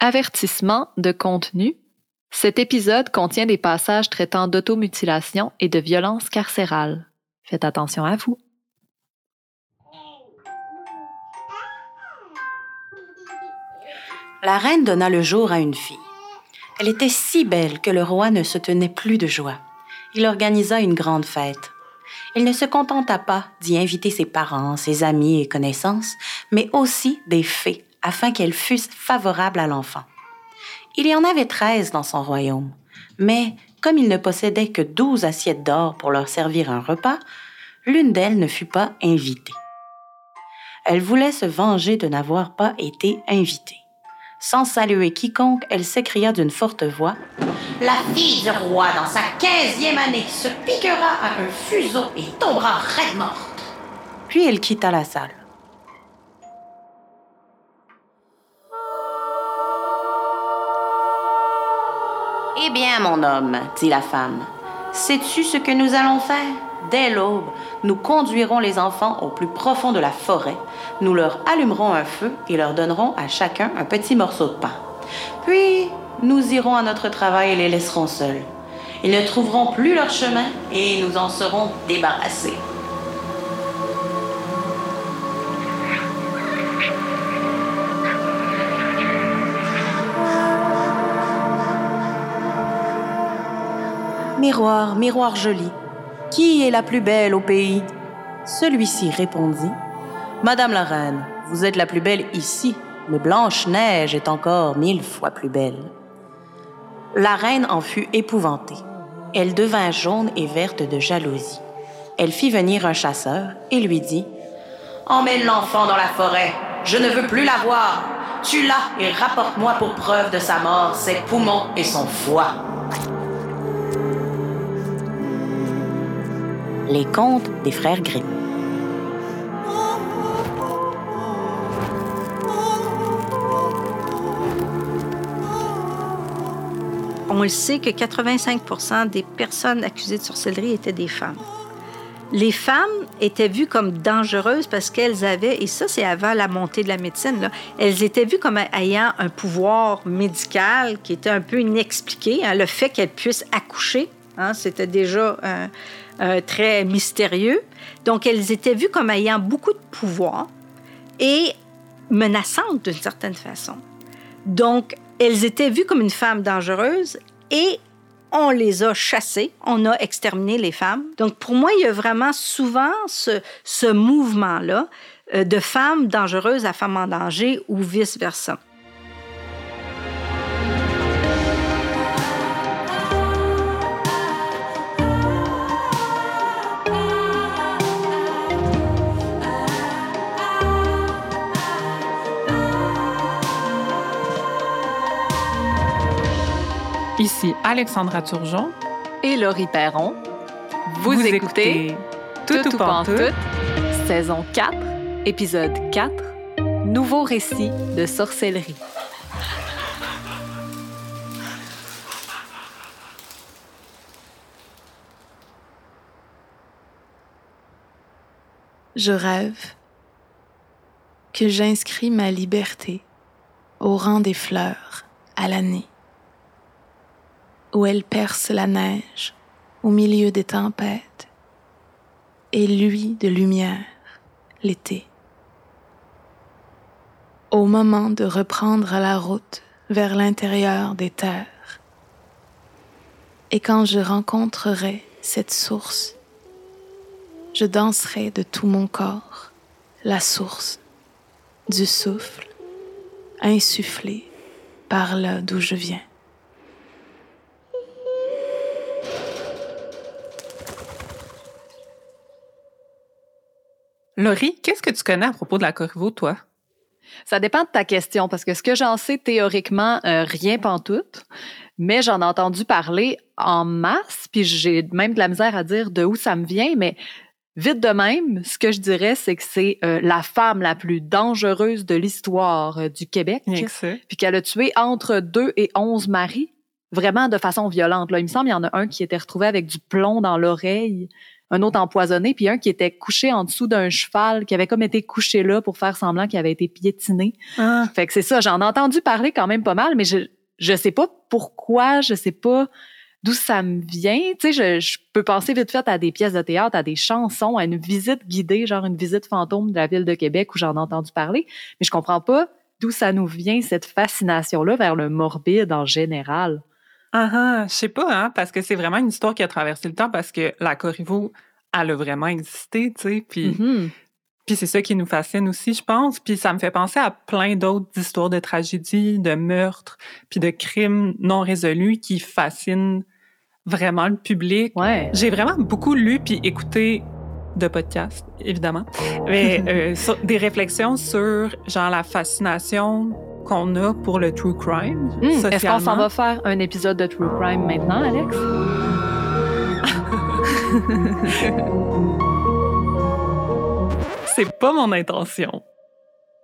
Avertissement de contenu. Cet épisode contient des passages traitant d'automutilation et de violence carcérale. Faites attention à vous. La reine donna le jour à une fille. Elle était si belle que le roi ne se tenait plus de joie. Il organisa une grande fête. Il ne se contenta pas d'y inviter ses parents, ses amis et connaissances, mais aussi des fées afin qu'elles fussent favorables à l'enfant. Il y en avait treize dans son royaume, mais comme il ne possédait que douze assiettes d'or pour leur servir un repas, l'une d'elles ne fut pas invitée. Elle voulait se venger de n'avoir pas été invitée. Sans saluer quiconque, elle s'écria d'une forte voix La fille du roi, dans sa quinzième année, se piquera à un fuseau et tombera raide morte. Puis elle quitta la salle. Eh bien, mon homme, dit la femme, sais-tu ce que nous allons faire? Dès l'aube, nous conduirons les enfants au plus profond de la forêt, nous leur allumerons un feu et leur donnerons à chacun un petit morceau de pain. Puis, nous irons à notre travail et les laisserons seuls. Ils ne trouveront plus leur chemin et nous en serons débarrassés. Miroir, miroir joli, qui est la plus belle au pays? Celui-ci répondit Madame la reine, vous êtes la plus belle ici, mais Blanche-Neige est encore mille fois plus belle. La reine en fut épouvantée. Elle devint jaune et verte de jalousie. Elle fit venir un chasseur et lui dit Emmène l'enfant dans la forêt, je ne veux plus la voir. Tue-la et rapporte-moi pour preuve de sa mort ses poumons et son foie. Les contes des frères Grimm. On le sait que 85% des personnes accusées de sorcellerie étaient des femmes. Les femmes étaient vues comme dangereuses parce qu'elles avaient, et ça c'est avant la montée de la médecine, là, elles étaient vues comme ayant un pouvoir médical qui était un peu inexpliqué. Hein. le fait qu'elles puissent accoucher, hein, c'était déjà très mystérieux. Donc elles étaient vues comme ayant beaucoup de pouvoir et menaçantes d'une certaine façon. Donc elles étaient vues comme une femme dangereuse et on les a chassées, on a exterminé les femmes. Donc pour moi, il y a vraiment souvent ce, ce mouvement-là euh, de femmes dangereuses à femmes en danger ou vice-versa. Ici Alexandra Turgeon et Laurie Perron. Vous, écoutez, Tout ou Pantoute, saison 4, épisode 4, Nouveau récit de sorcellerie. Je rêve que j'inscris ma liberté au rang des fleurs à l'année où elle perce la neige au milieu des tempêtes, et lui de lumière l'été. Au moment de reprendre la route vers l'intérieur des terres, et quand je rencontrerai cette source, je danserai de tout mon corps la source du souffle insufflé par là d'où je viens. Laurie, qu'est-ce que tu connais à propos de la Corriveau, toi? Ça dépend de ta question, parce que ce que j'en sais théoriquement, euh, rien pantoute, mais j'en ai entendu parler en masse, puis j'ai même de la misère à dire de où ça me vient, mais vite de même, ce que je dirais, c'est que c'est euh, la femme la plus dangereuse de l'histoire euh, du Québec, puis qu'elle a tué entre deux et onze maris, vraiment de façon violente. Là. Il me semble qu'il y en a un qui était retrouvé avec du plomb dans l'oreille. Un autre empoisonné, puis un qui était couché en dessous d'un cheval, qui avait comme été couché là pour faire semblant qu'il avait été piétiné. Ah. Fait que c'est ça, j'en ai entendu parler quand même pas mal, mais je je sais pas pourquoi, je sais pas d'où ça me vient. Tu sais, je, je peux penser vite fait à des pièces de théâtre, à des chansons, à une visite guidée, genre une visite fantôme de la ville de Québec où j'en ai entendu parler, mais je comprends pas d'où ça nous vient cette fascination-là vers le morbide en général. Ah ah, je sais pas, hein, parce que c'est vraiment une histoire qui a traversé le temps parce que la Corriveau, elle a vraiment existé, tu sais, puis Mhm. Puis c'est ça qui nous fascine aussi, je pense. Puis ça me fait penser à plein d'autres histoires de tragédies, de meurtres, puis de crimes non résolus qui fascinent vraiment le public. Ouais. J'ai vraiment beaucoup lu puis écouté de podcasts, évidemment, mais euh, sur- des réflexions sur genre la fascination qu'on a pour le true crime. Hmm, Est-ce qu'on s'en va faire un épisode de True Crime maintenant, Alex? C'est pas mon intention.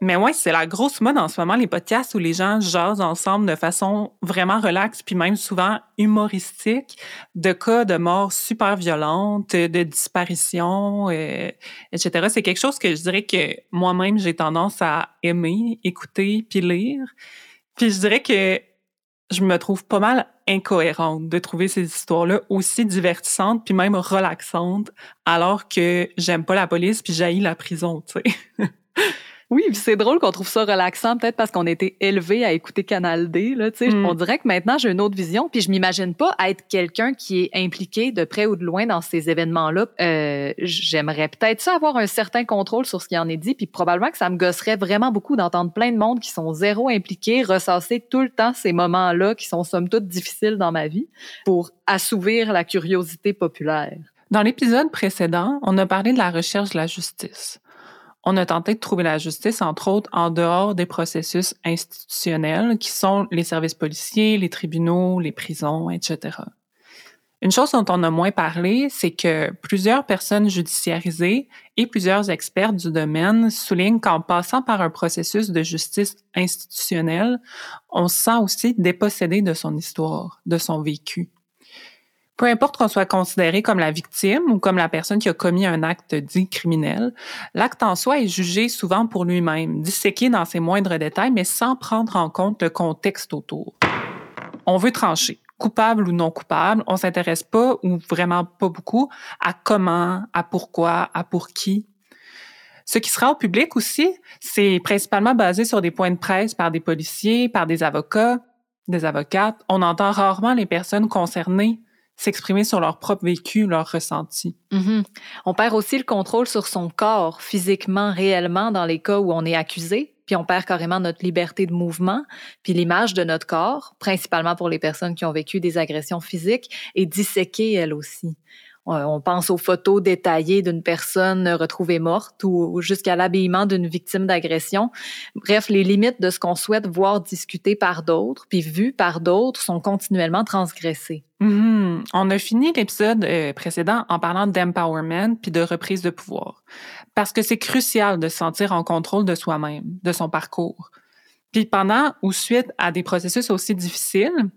Mais ouais, c'est la grosse mode en ce moment, les podcasts où les gens jasent ensemble de façon vraiment relaxe, puis même souvent humoristique, de cas de morts super violentes, de disparitions, euh, etc. C'est quelque chose que je dirais que moi-même, j'ai tendance à aimer, écouter, puis lire. Puis je dirais que je me trouve pas mal incohérente de trouver ces histoires-là aussi divertissantes, puis même relaxantes, alors que j'aime pas la police, puis j'haïs la prison, tu sais. Oui, c'est drôle qu'on trouve ça relaxant, peut-être parce qu'on a été élevé à écouter Canal D. Là, tu sais. Mm. On dirait que maintenant, j'ai une autre vision, puis je m'imagine pas être quelqu'un qui est impliqué de près ou de loin dans ces événements-là. Euh, J'aimerais peut-être ça avoir un certain contrôle sur ce qui en est dit, puis probablement que ça me gosserait vraiment beaucoup d'entendre plein de monde qui sont zéro impliqués, ressasser tout le temps ces moments-là qui sont somme toute difficiles dans ma vie pour assouvir la curiosité populaire. Dans l'épisode précédent, on a parlé de la recherche de la justice. On a tenté de trouver la justice, entre autres, en dehors des processus institutionnels qui sont les services policiers, les tribunaux, les prisons, etc. Une chose dont on a moins parlé, c'est que plusieurs personnes judiciarisées et plusieurs experts du domaine soulignent qu'en passant par un processus de justice institutionnelle, on se sent aussi dépossédé de son histoire, de son vécu. Peu importe qu'on soit considéré comme la victime ou comme la personne qui a commis un acte dit criminel, l'acte en soi est jugé souvent pour lui-même, disséqué dans ses moindres détails, mais sans prendre en compte le contexte autour. On veut trancher, coupable ou non coupable, on s'intéresse pas ou vraiment pas beaucoup à comment, à pourquoi, à pour qui. Ce qui sera au public aussi, c'est principalement basé sur des points de presse par des policiers, par des avocats, des avocates. On entend rarement les personnes concernées s'exprimer sur leur propre vécu, leur ressenti. Mhm. On perd aussi le contrôle sur son corps, physiquement, réellement, dans les cas où on est accusé, puis on perd carrément notre liberté de mouvement, puis l'image de notre corps, principalement pour les personnes qui ont vécu des agressions physiques, est disséquée, elle aussi. On- On pense aux photos détaillées d'une personne retrouvée morte ou jusqu'à l'habillement d'une victime d'agression. Bref, les limites de ce qu'on souhaite voir discuté par d'autres, puis vu par d'autres, sont continuellement transgressées. Mhm. On a fini l'épisode euh, précédent en parlant d'empowerment puis de reprise de pouvoir. Parce que c'est crucial de se sentir en contrôle de soi-même, de son parcours. Puis pendant ou suite à des processus aussi difficiles,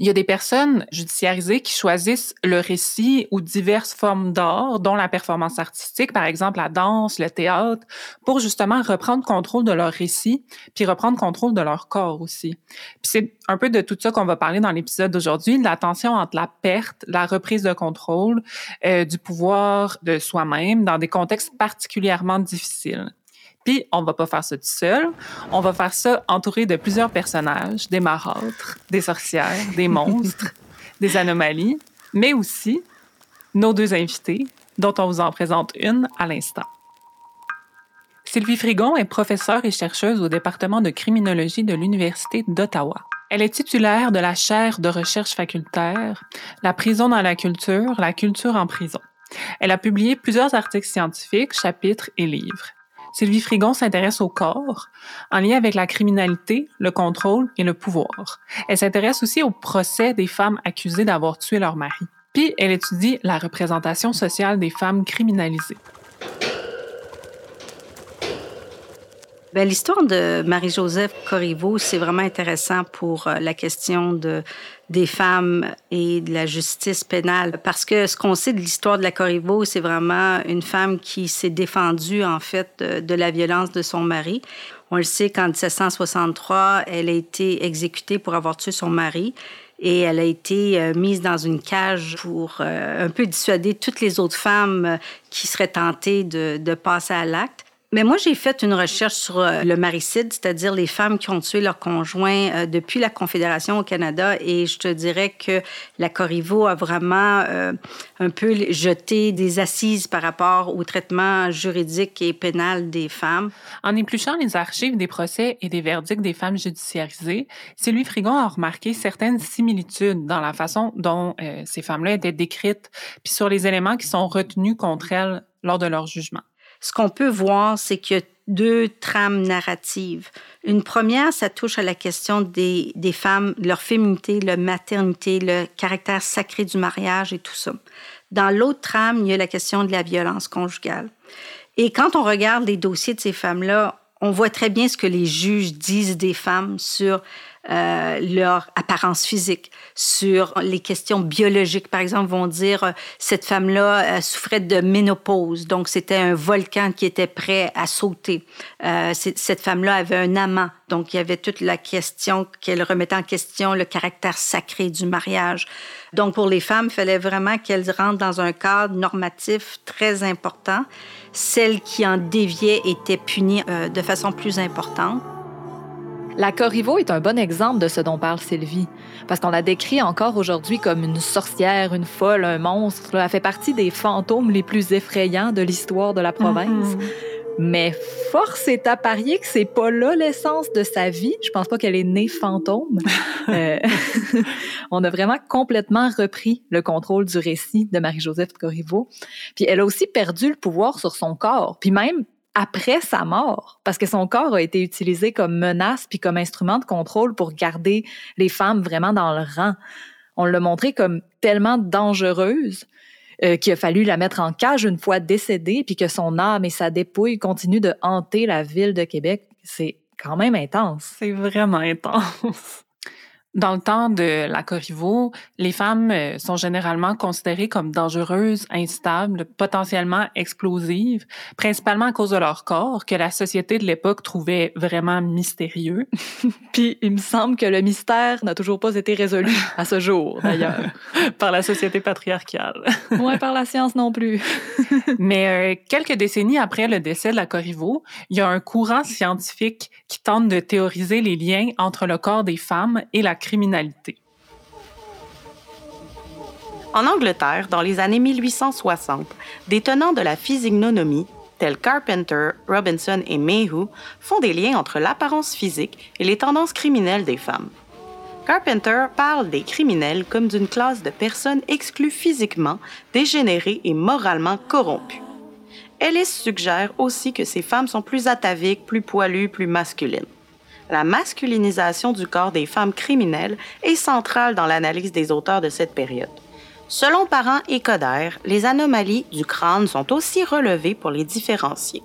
il y a des personnes judiciarisées qui choisissent le récit ou diverses formes d'art, dont la performance artistique, par exemple la danse, le théâtre, pour justement reprendre contrôle de leur récit, puis reprendre contrôle de leur corps aussi. Puis c'est un peu de tout ça qu'on va parler dans l'épisode d'aujourd'hui, de la tension entre la perte, la reprise de contrôle, euh, du pouvoir de soi-même dans des contextes particulièrement difficiles. Puis, on va pas faire ça tout seul. On va faire ça entouré de plusieurs personnages, des marâtres, des sorcières, des monstres, des anomalies, mais aussi nos deux invités, dont on vous en présente une à l'instant. Sylvie Frigon est professeure et chercheuse au département de criminologie de l'Université d'Ottawa. Elle est titulaire de la chaire de recherche facultaire La prison dans la culture, la culture en prison. Elle a publié plusieurs articles scientifiques, chapitres et livres. Sylvie Frigon s'intéresse au corps en lien avec la criminalité, le contrôle et le pouvoir. Elle s'intéresse aussi au procès des femmes accusées d'avoir tué leur mari. Puis elle étudie la représentation sociale des femmes criminalisées. L'histoire de Marie-Joseph Corriveau, c'est vraiment intéressant pour euh, la question de, des femmes et de la justice pénale. Parce que ce qu'on sait de l'histoire de la Corriveau, c'est vraiment une femme qui s'est défendue, en fait, de, de, la violence de son mari. On le sait qu'en 1763, elle a été exécutée pour avoir tué son mari et elle a été euh, mise dans une cage pour euh, un peu dissuader toutes les autres femmes qui seraient tentées de, de passer à l'acte. Mais moi, j'ai fait une recherche sur euh, le maricide, c'est-à-dire les femmes qui ont tué leur conjoint euh, depuis la Confédération au Canada. Et je te dirais que la Corriveau a vraiment euh, un peu jeté des assises par rapport au traitement juridique et pénal des femmes. En épluchant les archives des procès et des verdicts des femmes judiciarisées, Sylvie Frigon a remarqué certaines similitudes dans la façon dont ces femmes-là étaient décrites, puis sur les éléments qui sont retenus contre elles lors de leur jugement ce qu'on peut voir, c'est qu'il y a deux trames narratives. Une première, ça touche à la question des, femmes, leur féminité, leur maternité, le caractère sacré du mariage et tout ça. Dans l'autre trame, il y a la question de la violence conjugale. Et quand on regarde les dossiers de ces femmes-là, on voit très bien ce que les juges disent des femmes sur euh, leur apparence physique, sur les questions biologiques. Par exemple, vont dire euh, cette femme-là euh, souffrait de ménopause, donc c'était un volcan qui était prêt à sauter. Euh, cette femme-là avait un amant, donc il y avait toute la question qu'elle remettait en question le caractère sacré du mariage. Donc pour les femmes, il fallait vraiment qu'elles rentrent dans un cadre normatif très important. Celles qui en déviaient étaient punies euh, de façon plus importante. La Corriveau est un bon exemple de ce dont parle Sylvie, parce qu'on la décrit encore aujourd'hui comme une sorcière, une folle, un monstre. Elle fait partie des fantômes les plus effrayants de l'histoire de la province. Mhm. Mais force est à parier que c'est pas là l'essence de sa vie. Je pense pas qu'elle est née fantôme. euh, on a vraiment complètement repris le contrôle du récit de Marie-Joseph Corriveau. Puis elle a aussi perdu le pouvoir sur son corps, puis même après sa mort, parce que son corps a été utilisé comme menace puis comme instrument de contrôle pour garder les femmes vraiment dans le rang. On l'a montré comme tellement dangereuse euh, qu'il a fallu la mettre en cage une fois décédée, puis que son âme et sa dépouille continuent de hanter la ville de Québec. C'est quand même intense. C'est vraiment intense. Dans le temps de la Corriveau, les femmes euh, sont généralement considérées comme dangereuses, instables, potentiellement explosives, principalement à cause de leur corps, que la société de l'époque trouvait vraiment mystérieux. Puis il me semble que le mystère n'a toujours pas été résolu à ce jour, d'ailleurs. par la société patriarcale. ouais, par la science non plus. Mais euh, quelques décennies après le décès de la Corriveau, il y a un courant scientifique qui tente de théoriser les liens entre le corps des femmes et la criminalité. En Angleterre, dans les années 1860, des tenants de la physignonomie, tels Carpenter, Robinson et Mayhew, font des liens entre l'apparence physique et les tendances criminelles des femmes. Carpenter parle des criminels comme d'une classe de personnes exclues physiquement, dégénérées et moralement corrompues. Ellis suggère aussi que ces femmes sont plus ataviques, plus poilues, plus masculines la masculinisation du corps des femmes criminelles est centrale dans l'analyse des auteurs de cette période. Selon Parent et Coder, les anomalies du crâne sont aussi relevées pour les différencier.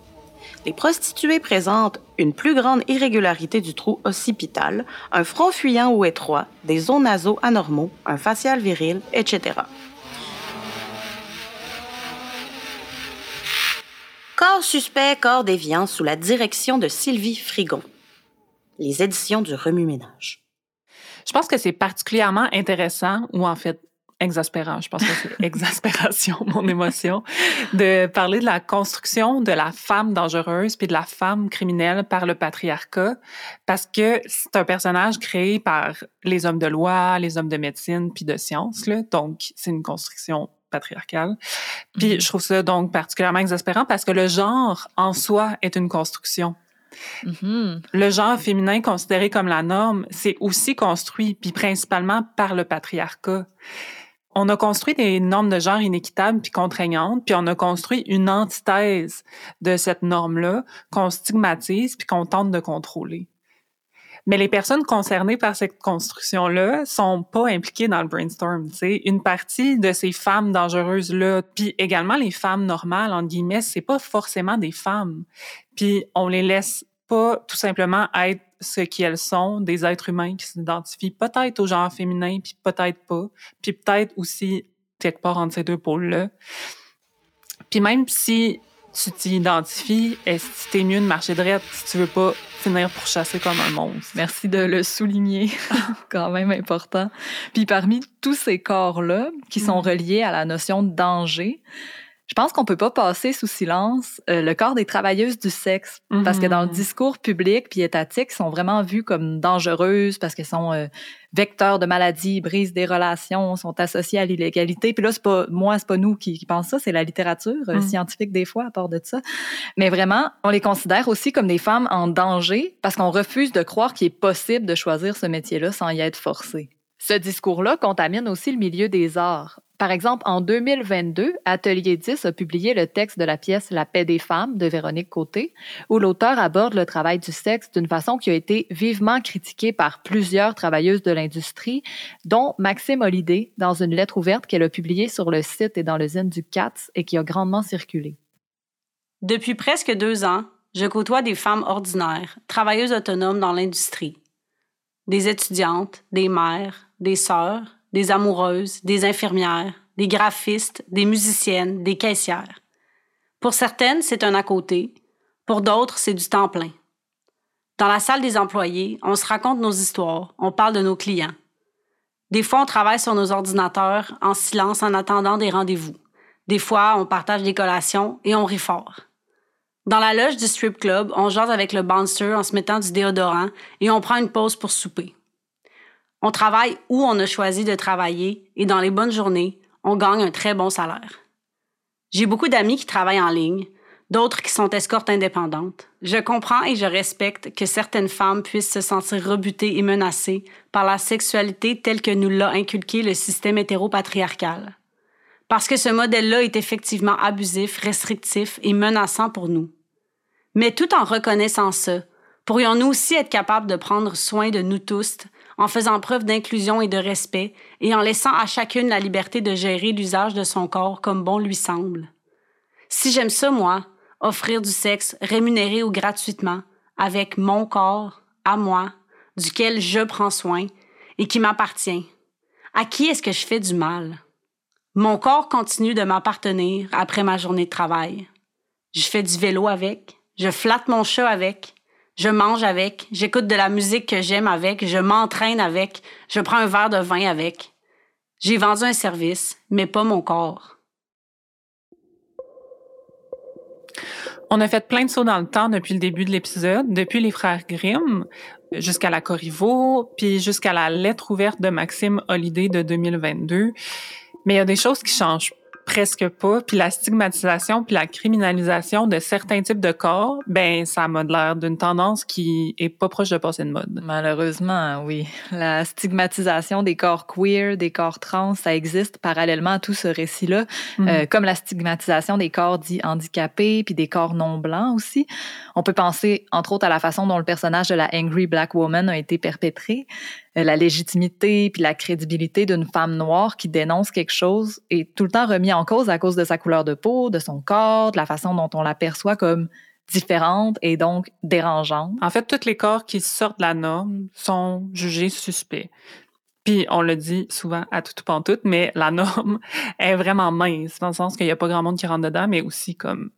Les prostituées présentent une plus grande irrégularité du trou occipital, un front fuyant ou étroit, des zones nasaux anormaux, un facial viril, etc. Corps suspect, corps déviant sous la direction de Sylvie Frigon les éditions du Remue-Ménage. Je pense que c'est particulièrement intéressant, ou en fait exaspérant, je pense que c'est exaspération, mon émotion, de parler de la construction de la femme dangereuse puis de la femme criminelle par le patriarcat, parce que c'est un personnage créé par les hommes de loi, les hommes de médecine puis de sciences, là, donc c'est une construction patriarcale. Puis mm-hmm. je trouve ça donc particulièrement exaspérant parce que le genre en soi est une construction. Mm-hmm. Le genre féminin considéré comme la norme, c'est aussi construit, puis principalement par le patriarcat. On a construit des normes de genre inéquitables puis contraignantes, puis on a construit une antithèse de cette norme-là qu'on stigmatise puis qu'on tente de contrôler. Mais les personnes concernées par cette construction-là sont pas impliquées dans le brainstorm. sais. Une partie de ces femmes dangereuses-là, puis également les femmes normales, en guillemets, c'est pas forcément des femmes. Puis on les laisse pas tout simplement être ce qu'elles sont, des êtres humains qui s'identifient peut-être au genre féminin, puis peut-être pas, puis peut-être aussi quelque part entre ces deux pôles-là. Puis même si tu t'y identifies, est-ce que mieux de marcher droit si tu veux pas finir pour chasser comme un monstre? Merci de le souligner, quand même important. Puis parmi tous ces corps-là qui sont mm. reliés à la notion de danger, je pense qu'on peut pas passer sous silence euh, le corps des travailleuses du sexe parce que dans le mhm. discours public puis étatique, sont vraiment vues comme dangereuses parce qu'elles sont euh, vecteurs de maladies, brisent des relations, sont associées à l'illégalité. Puis là, c'est pas moi, c'est pas nous qui, qui pensons ça, c'est la littérature euh, mhm. scientifique des fois à part de ça. Mais vraiment, on les considère aussi comme des femmes en danger parce qu'on refuse de croire qu'il est possible de choisir ce métier-là sans y être forcé. Ce discours-là contamine aussi le milieu des arts. Par exemple, en 2022, Atelier 10 a publié le texte de la pièce La paix des femmes de Véronique Côté, où l'auteur aborde le travail du sexe d'une façon qui a été vivement critiquée par plusieurs travailleuses de l'industrie, dont Maxime Holliday, dans une lettre ouverte qu'elle a publiée sur le site et dans le zine du CATS et qui a grandement circulé. Depuis presque deux ans, je côtoie des femmes ordinaires, travailleuses autonomes dans l'industrie. Des étudiantes, des mères, des sœurs, des amoureuses, des infirmières, des graphistes, des musiciennes, des caissières. Pour certaines, c'est un à côté, pour d'autres, c'est du temps plein. Dans la salle des employés, on se raconte nos histoires, on parle de nos clients. Des fois, on travaille sur nos ordinateurs en silence en attendant des rendez-vous. Des fois, on partage des collations et on rit fort. Dans la loge du strip club, on jase avec le bouncer en se mettant du déodorant et on prend une pause pour souper. On travaille où on a choisi de travailler et dans les bonnes journées, on gagne un très bon salaire. J'ai beaucoup d'amis qui travaillent en ligne, d'autres qui sont escortes indépendantes. Je comprends et je respecte que certaines femmes puissent se sentir rebutées et menacées par la sexualité telle que nous l'a inculqué le système hétéropatriarcal. Parce que ce modèle-là est effectivement abusif, restrictif et menaçant pour nous. Mais tout en reconnaissant ça, pourrions-nous aussi être capables de prendre soin de nous tous en faisant preuve d'inclusion et de respect, et en laissant à chacune la liberté de gérer l'usage de son corps comme bon lui semble. Si j'aime ça, moi, offrir du sexe rémunéré ou gratuitement, avec mon corps, à moi, duquel je prends soin, et qui m'appartient, à qui est-ce que je fais du mal? Mon corps continue de m'appartenir après ma journée de travail. Je fais du vélo avec, je flatte mon chat avec, je mange avec, j'écoute de la musique que j'aime avec, je m'entraîne avec, je prends un verre de vin avec. J'ai vendu un service, mais pas mon corps. On a fait plein de sauts dans le temps depuis le début de l'épisode, depuis les frères Grimm jusqu'à la Corriveau, puis jusqu'à la lettre ouverte de Maxime Holiday de 2022. Mais il y a des choses qui changent presque pas. Puis la stigmatisation puis la criminalisation de certains types de corps, ben ça m'a l'air d'une tendance qui est pas proche de passer de mode. Malheureusement, oui. La stigmatisation des corps queer, des corps trans, ça existe parallèlement à tout ce récit-là, mm. euh, comme la stigmatisation des corps dits handicapés puis des corps non blancs aussi. On peut penser entre autres à la façon dont le personnage de la angry black woman a été perpétré. Euh, la légitimité puis la crédibilité d'une femme noire qui dénonce quelque chose est tout le temps remis en cause à cause de sa couleur de peau, de son corps, de la façon dont on la perçoit comme différente et donc dérangeante. En fait, tous les corps qui sortent de la norme sont jugés suspects. Puis on le dit souvent à tout pantoute, mais la norme est vraiment mince, dans le sens qu'il n'y a pas grand monde qui rentre dedans, mais aussi comme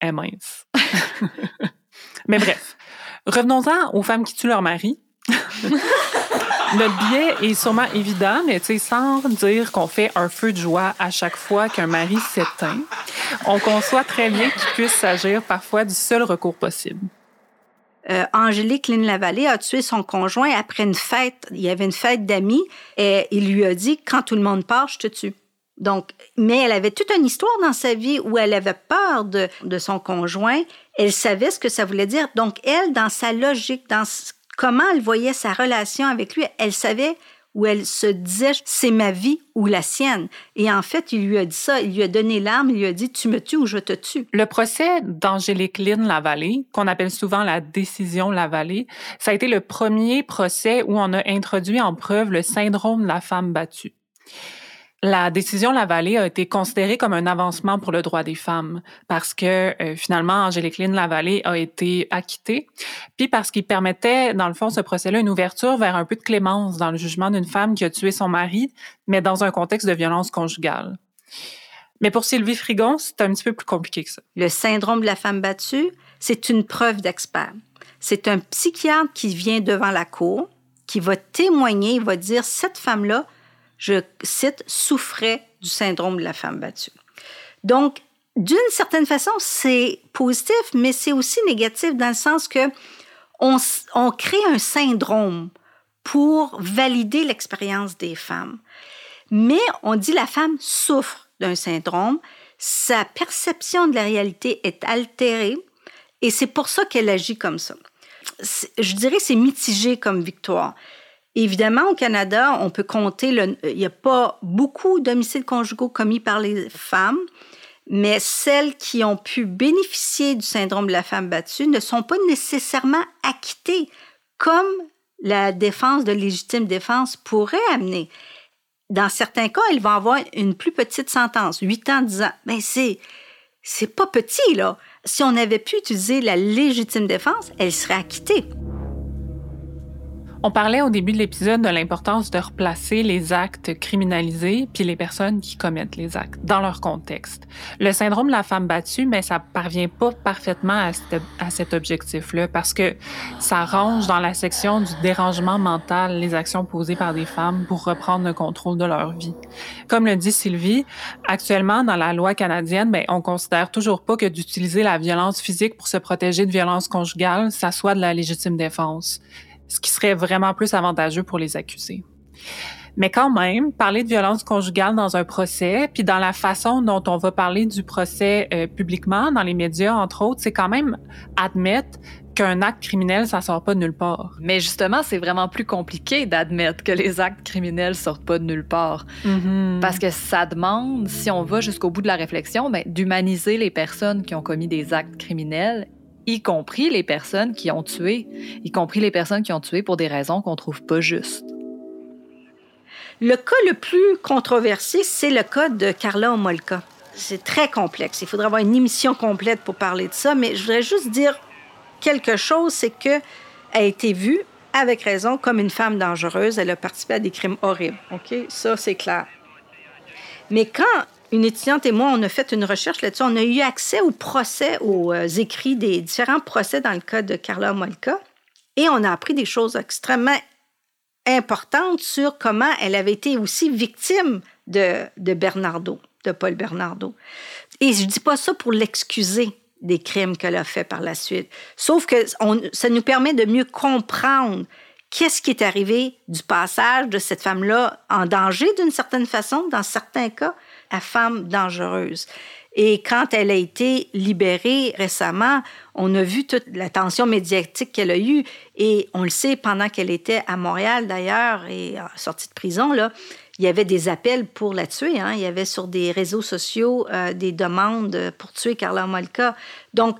est mince. mais bref, revenons-en aux femmes qui tuent leur mari. Notre biais est sûrement évident, mais sans dire qu'on fait un feu de joie à chaque fois qu'un mari s'éteint, on conçoit très bien qu'il puisse s'agir parfois du seul recours possible. Euh, Angélique Lynn-Lavallée a tué son conjoint après une fête. Il y avait une fête d'amis et il lui a dit Quand tout le monde part, je te tue. Donc, mais elle avait toute une histoire dans sa vie où elle avait peur de, de son conjoint. Elle savait ce que ça voulait dire. Donc, elle, dans sa logique, dans comment elle voyait sa relation avec lui? Elle savait où elle se disait c'est ma vie ou la sienne. Et en fait, il lui a dit ça, il lui a donné l'arme, il lui a dit tu me tues ou je te tue. Le procès d'Angélique Lynn Lavallée, qu'on appelle souvent la décision Lavallée, ça a été le premier procès où on a introduit en preuve le syndrome de la femme battue. La décision Lavallée a été considérée comme un avancement pour le droit des femmes parce que euh, finalement Angélique Lynn Lavallée a été acquittée, puis parce qu'il permettait dans le fond ce procès-là une ouverture vers un peu de clémence dans le jugement d'une femme qui a tué son mari, mais dans un contexte de violence conjugale. Mais pour Sylvie Frigon, c'est un petit peu plus compliqué que ça. Le syndrome de la femme battue, c'est une preuve d'expert. C'est un psychiatre qui vient devant la cour, qui va témoigner, il va dire cette femme-là je cite, souffrait du syndrome de la femme battue. Donc, d'une certaine façon, c'est positif, mais c'est aussi négatif dans le sens que on, crée un syndrome pour valider l'expérience des femmes. Mais on dit la femme souffre d'un syndrome, sa perception de la réalité est altérée et c'est pour ça qu'elle agit comme ça. Je dirais c'est mitigé comme victoire. Évidemment, au Canada, on peut compter, il n'y a pas beaucoup d'homicides conjugaux commis par les femmes, mais celles qui ont pu bénéficier du syndrome de la femme battue ne sont pas nécessairement acquittées comme la défense de légitime défense pourrait amener. Dans certains cas, elles vont avoir une plus petite sentence, 8 ans, 10 ans. Mais c'est, c'est pas petit, là. Si on avait pu utiliser la légitime défense, elles seraient acquittées. On parlait au début de l'épisode de l'importance de replacer les actes criminalisés puis les personnes qui commettent les actes dans leur contexte. Le syndrome de la femme battue, mais ça parvient pas parfaitement à, cet objectif-là parce que ça range dans la section du dérangement mental les actions posées par des femmes pour reprendre le contrôle de leur vie. Comme le dit Sylvie, actuellement dans la loi canadienne, ben on considère toujours pas que d'utiliser la violence physique pour se protéger de violences conjugales, ça soit de la légitime défense ce qui serait vraiment plus avantageux pour les accusés. Mais quand même, parler de violence conjugale dans un procès, puis dans la façon dont on va parler du procès euh, publiquement, dans les médias, entre autres, c'est quand même admettre qu'un acte criminel, ça sort pas de nulle part. Mais justement, c'est vraiment plus compliqué d'admettre que les actes criminels sortent pas de nulle part. Mm-hmm. Parce que ça demande, si on va jusqu'au bout de la réflexion, ben, d'humaniser les personnes qui ont commis des actes criminels y compris les personnes qui ont tué, y compris les personnes qui ont tué pour des raisons qu'on trouve pas justes. Le cas le plus controversé, c'est le cas de Carla Omolka. C'est très complexe. Il faudrait avoir une émission complète pour parler de ça, mais je voudrais juste dire quelque chose, c'est que a été vue avec raison comme une femme dangereuse. Elle a participé à des crimes horribles. OK? Ça, c'est clair. Mais quand une étudiante et moi, on a fait une recherche là-dessus. On a eu accès au procès, aux euh, écrits des différents procès dans le cas de Carla Molka. Et on a appris des choses extrêmement importantes sur comment elle avait été aussi victime de, de Bernardo, de Paul Bernardo. Et je dis pas ça pour l'excuser des crimes qu'elle a fait par la suite. Sauf que ça nous permet de mieux comprendre qu'est-ce qui est arrivé du passage de cette femme-là en danger d'une certaine façon, dans certains cas, à femme dangereuse. Et quand elle a été libérée récemment, on a vu toute l'attention médiatique qu'elle a eue. Et on le sait, pendant qu'elle était à Montréal d'ailleurs et sortie de prison, là, il y avait des appels pour la tuer. Hein. Il y avait sur des réseaux sociaux euh, des demandes pour tuer Carla Molka. Donc,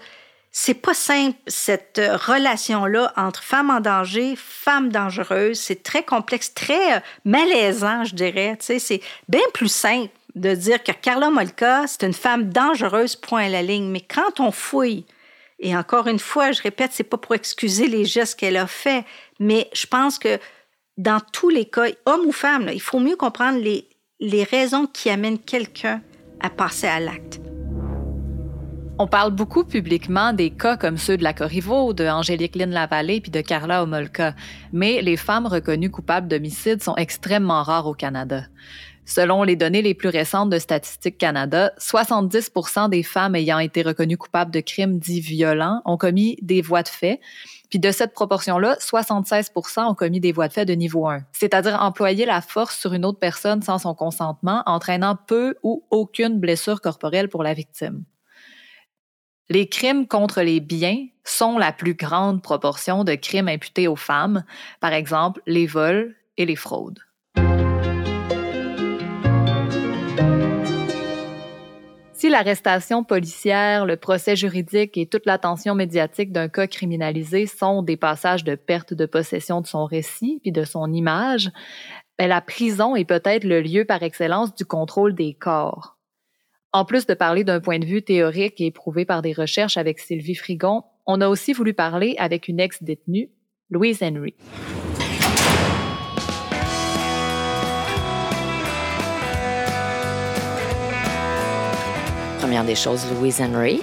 c'est pas simple, cette relation-là entre femme en danger, femme dangereuse. C'est très complexe, très euh, malaisant, je dirais. Tu sais, c'est bien plus simple de dire que Carla Molka, c'est une femme dangereuse, point à la ligne. Mais quand on fouille, et encore une fois, je répète, c'est pas pour excuser les gestes qu'elle a faits, mais je pense que dans tous les cas, homme ou femme, il faut mieux comprendre les, les raisons qui amènent quelqu'un à passer à l'acte. On parle beaucoup publiquement des cas comme ceux de la Corriveau, de Angélique Lynn Lavallée puis de Carla Homolka, mais les femmes reconnues coupables d'homicide sont extrêmement rares au Canada. Selon les données les plus récentes de Statistique Canada, 70% des femmes ayant été reconnues coupables de crimes dits violents ont commis des voies de fait. Puis de cette proportion-là, 76 ont commis des voies de fait de niveau 1, c'est-à-dire employer la force sur une autre personne sans son consentement, entraînant peu ou aucune blessure corporelle pour la victime. Les crimes contre les biens sont la plus grande proportion de crimes imputés aux femmes, par exemple les vols et les fraudes. Si l'arrestation policière, le procès juridique et toute l'attention médiatique d'un cas criminalisé sont des passages de perte de possession de son récit puis de son image, ben, la prison est peut-être le lieu par excellence du contrôle des corps. En plus de parler d'un point de vue théorique et éprouvé par des recherches avec Sylvie Frigon, on a aussi voulu parler avec une ex-détenue, Louise Henry. Première des choses, Louise Henry,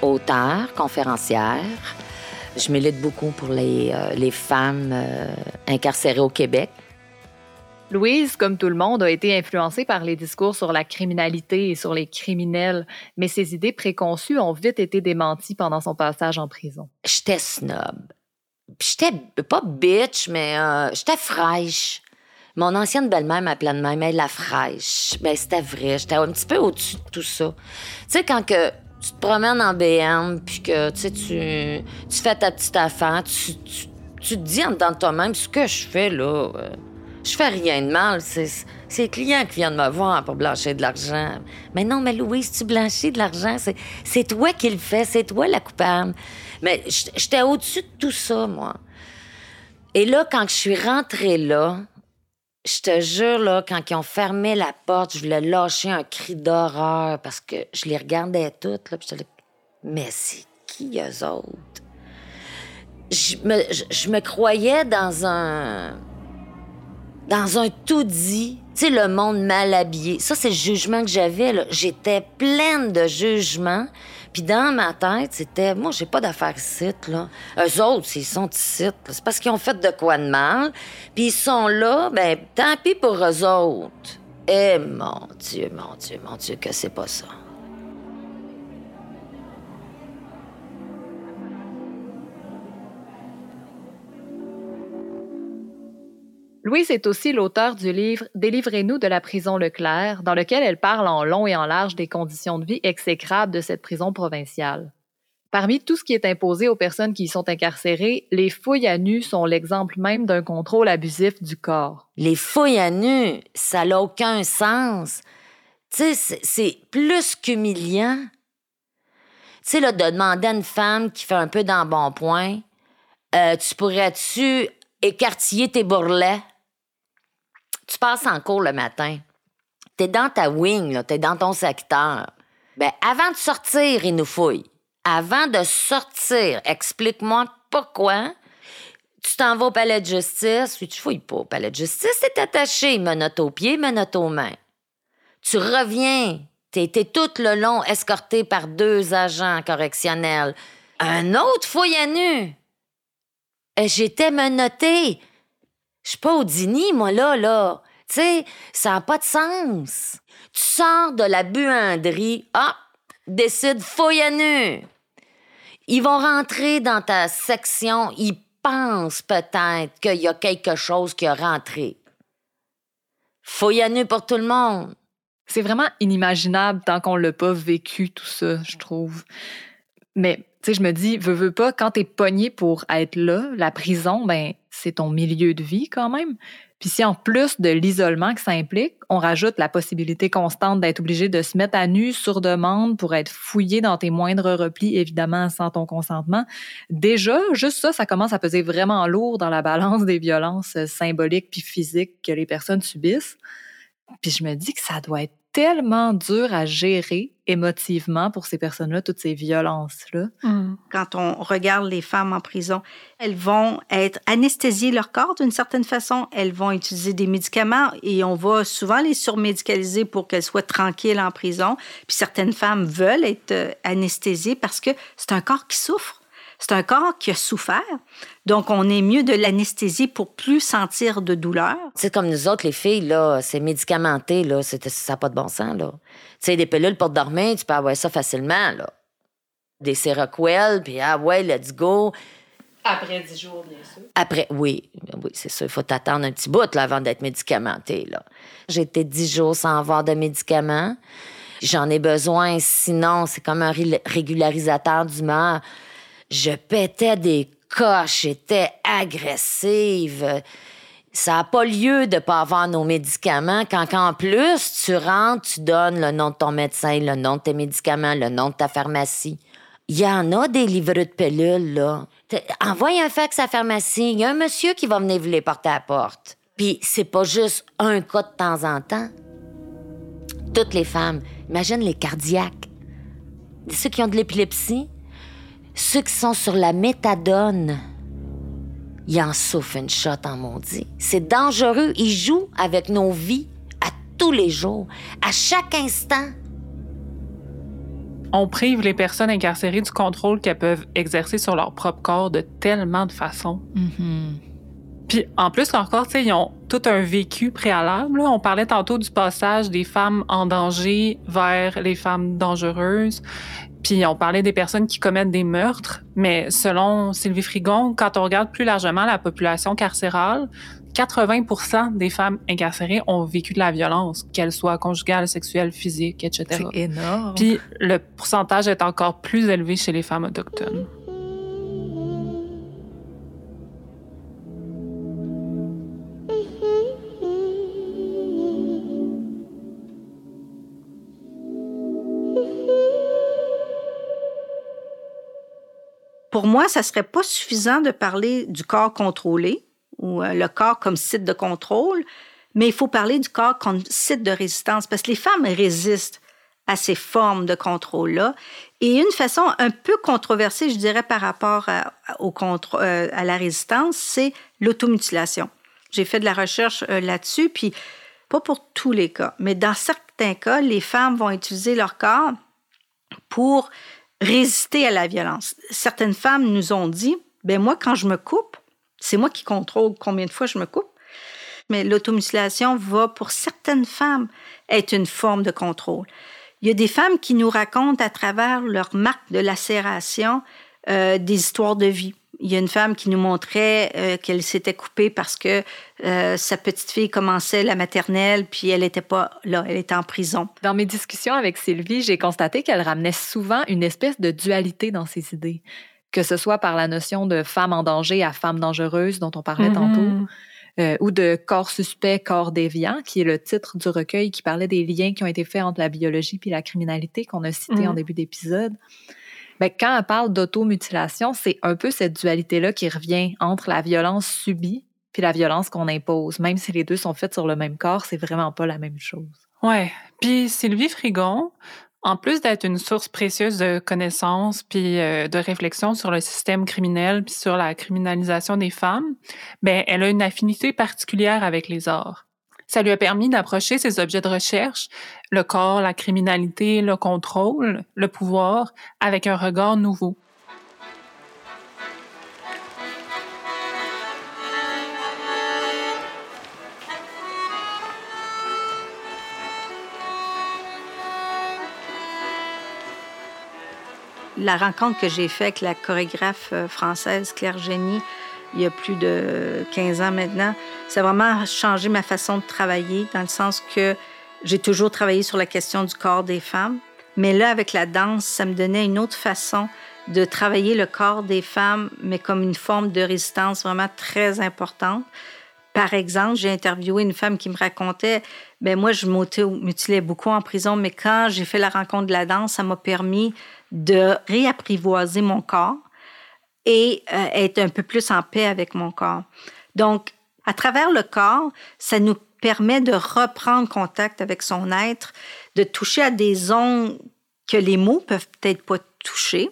auteure, conférencière. Je milite beaucoup pour les, euh, les femmes euh, incarcérées au Québec. Louise, comme tout le monde, a été influencée par les discours sur la criminalité et sur les criminels, mais ses idées préconçues ont vite été démenties pendant son passage en prison. J'étais snob. J'étais pas bitch, mais euh, j'étais fraîche. Mon ancienne belle-mère m'appelait de même, elle la fraîche. Ben, c'était vrai, j'étais un petit peu au-dessus de tout ça. Tu sais, quand que tu te promènes en BM, puis que tu, fais ta petite affaire, tu, te dis en dedans de toi-même, ce que je fais là, euh, je fais rien de mal. C'est, les clients qui viennent me voir pour blanchir de l'argent. Mais non, mais Louise, tu blanchis de l'argent, c'est, c'est toi qui le fais, c'est toi la coupable. Mais j'étais au-dessus de tout ça, moi. Et là, quand je suis rentrée là, je te jure, là, quand ils ont fermé la porte, je voulais lâcher un cri d'horreur parce que je les regardais toutes, là, puis je mais c'est qui eux autres? Je me, croyais dans un. dans un tout dit. Tu sais, le monde mal habillé. Ça, c'est le jugement que j'avais. J'étais pleine de jugements. Puis dans ma tête, c'était, moi, j'ai pas d'affaires ici, là. Eux autres, ils sont ici, c'est parce qu'ils ont fait de quoi de mal. Puis ils sont là, ben, tant pis pour eux autres. Eh, mon Dieu, mon Dieu, mon Dieu, que c'est pas ça. Louise est aussi l'auteur du livre Délivrez-nous de la prison Leclerc, dans lequel elle parle en long et en large des conditions de vie exécrables de cette prison provinciale. Parmi tout ce qui est imposé aux personnes qui y sont incarcérées, les fouilles à nu sont l'exemple même d'un contrôle abusif du corps. Les fouilles à nu, ça n'a aucun sens. Tu sais, c'est plus qu'humiliant. Tu sais, là, de demander à une femme qui fait un peu d'embonpoint, euh, tu pourrais-tu écartiller tes bourrelets? Tu passes en cours le matin. T'es dans ta wing, t'es dans ton secteur. Ben, avant de sortir, il nous fouille. Avant de sortir, explique-moi pourquoi tu t'en vas au palais de justice, tu fouilles pas au palais de justice, t'es attaché, menotte aux pieds, menotte aux mains. Tu reviens, t'es été tout le long escorté par deux agents correctionnels. Un autre fouille à nu. J'étais menottée. Je suis pas au dîner, moi, là, là. Tu sais, ça n'a pas de sens. Tu sors de la buanderie, ah, décide fouille à nu. Ils vont rentrer dans ta section, ils pensent peut-être qu'il y a quelque chose qui a rentré. Fouille à nu pour tout le monde. C'est vraiment inimaginable tant qu'on l'a pas vécu, tout ça, je trouve. Mais, tu sais, je me dis, veux, veux pas, quand t'es pogné pour être là, la prison, ben, c'est ton milieu de vie quand même. Puis si en plus de l'isolement que ça implique, on rajoute la possibilité constante d'être obligé de se mettre à nu sur demande pour être fouillé dans tes moindres replis, évidemment sans ton consentement, déjà, juste ça, ça commence à peser vraiment lourd dans la balance des violences symboliques puis physiques que les personnes subissent. Puis je me dis que ça doit être tellement dur à gérer émotivement pour ces personnes-là, toutes ces violences-là. Mm. Quand on regarde les femmes en prison, elles vont être anesthésiées leur corps d'une certaine façon. Elles vont utiliser des médicaments et on va souvent les surmédicaliser pour qu'elles soient tranquilles en prison. Puis certaines femmes veulent être euh, anesthésiées parce que c'est un corps qui souffre. C'est un corps qui a souffert. Donc, on est mieux de l'anesthésie pour plus sentir de douleur. C'est comme nous autres, les filles, là, c'est médicamenté, là. ça n'a pas de bon sens, là. Tu sais, des pilules pour dormir, tu peux avoir ça facilement, là. Des Seroquel, puis ah ouais, let's go. Après dix jours, bien sûr. Après, oui, oui, c'est ça. Il faut t'attendre un petit bout là, avant d'être médicamenté. Là. J'ai été dix jours sans avoir de médicaments. J'en ai besoin, sinon, c'est comme un régularisateur d'humeur je pétais des coches, j'étais agressive. Ça n'a pas lieu de pas avoir nos médicaments quand en plus tu rentres, tu donnes le nom de ton médecin, le nom de tes médicaments, le nom de ta pharmacie. Il y en a des livreux de pilules, là. Envoie un fax à la pharmacie. Il y a un monsieur qui va venir vous les porter à porte. Puis c'est pas juste un cas de temps en temps. Toutes les femmes, imagine les cardiaques, ceux qui ont de l'épilepsie, ceux qui sont sur la méthadone. Ils en souffrent une shot en maudit. C'est dangereux. Ils jouent avec nos vies à tous les jours, à chaque instant. On prive les personnes incarcérées du contrôle qu'elles peuvent exercer sur leur propre corps de tellement de façons. Puis en plus, sais, ils ont tout un vécu préalable. là. On parlait tantôt du passage des femmes en danger vers les femmes dangereuses. Puis on parlait des personnes qui commettent des meurtres. Mais selon Sylvie Frigon, quand on regarde plus largement la population carcérale, 80% des femmes incarcérées ont vécu de la violence, qu'elle soit conjugale, sexuelle, physique, etc. C'est énorme. Puis le pourcentage est encore plus élevé chez les femmes autochtones. Pour moi, ça serait pas suffisant de parler du corps contrôlé ou euh, le corps comme site de contrôle, mais il faut parler du corps comme site de résistance parce que les femmes résistent à ces formes de contrôle-là. Et une façon un peu controversée, je dirais, par rapport à, au euh, à la résistance, c'est l'automutilation. J'ai fait de la recherche euh, là-dessus, puis pas pour tous les cas, mais dans certains cas, les femmes vont utiliser leur corps pour résister à la violence. Certaines femmes nous ont dit, ben moi, quand je me coupe, c'est moi qui contrôle combien de fois je me coupe. Mais l'automutilation va, pour certaines femmes, être une forme de contrôle. Il y a des femmes qui nous racontent à travers leurs marques de lacération euh, des histoires de vie. Il y a une femme qui nous montrait euh, qu'elle s'était coupée parce que euh, sa petite fille commençait la maternelle, puis elle n'était pas là, elle était en prison. Dans mes discussions avec Sylvie, j'ai constaté qu'elle ramenait souvent une espèce de dualité dans ses idées, que ce soit par la notion de femme en danger à femme dangereuse dont on parlait Mhm. tantôt, euh, ou de corps suspect, corps déviant, qui est le titre du recueil qui parlait des liens qui ont été faits entre la biologie puis la criminalité qu'on a cité Mhm. en début d'épisode. Ben, quand on parle d'automutilation, c'est un peu cette dualité-là qui revient entre la violence subie puis la violence qu'on impose. Même si les deux sont faites sur le même corps, c'est vraiment pas la même chose. Ouais. Puis Sylvie Frigon, en plus d'être une source précieuse de connaissances puis euh, de réflexion sur le système criminel puis sur la criminalisation des femmes, ben elle a une affinité particulière avec les arts. Ça lui a permis d'approcher ses objets de recherche, le corps, la criminalité, le contrôle, le pouvoir, avec un regard nouveau. la rencontre que j'ai faite avec la chorégraphe euh, française Claire Génie il y a plus de 15 ans maintenant, ça a vraiment changé ma façon de travailler dans le sens que j'ai toujours travaillé sur la question du corps des femmes, mais là, avec la danse, ça me donnait une autre façon de travailler le corps des femmes, mais comme une forme de résistance vraiment très importante. Par exemple, j'ai interviewé une femme qui me racontait, ben moi, je m'auto-mutilais beaucoup en prison, mais quand j'ai fait la rencontre de la danse, ça m'a permis de réapprivoiser mon corps et euh, être un peu plus en paix avec mon corps. Donc, à travers le corps, ça nous permet de reprendre contact avec son être, de toucher à des zones que les mots peuvent peut-être pas toucher,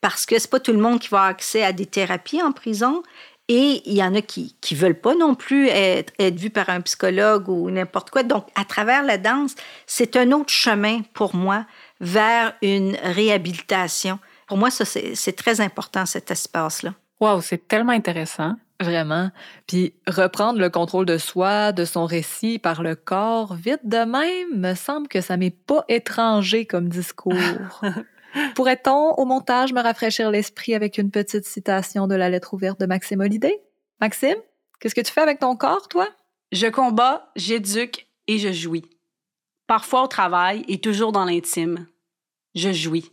parce que c'est pas tout le monde qui va avoir accès à des thérapies en prison. Et il y en a qui qui veulent pas non plus être, être vus par un psychologue ou n'importe quoi. Donc, à travers la danse, c'est un autre chemin pour moi vers une réhabilitation. Pour moi, ça, c'est c'est très important, cet espace-là. Wow, c'est tellement intéressant. Vraiment. Puis reprendre le contrôle de soi, de son récit par le corps, vite de même, me semble que ça m'est pas étranger comme discours. Pourrait-on, au montage, me rafraîchir l'esprit avec une petite citation de la lettre ouverte de Maxime Holliday? Maxime, qu'est-ce que tu fais avec ton corps, toi? Je combats, j'éduque et je jouis. Parfois au travail et toujours dans l'intime. Je jouis.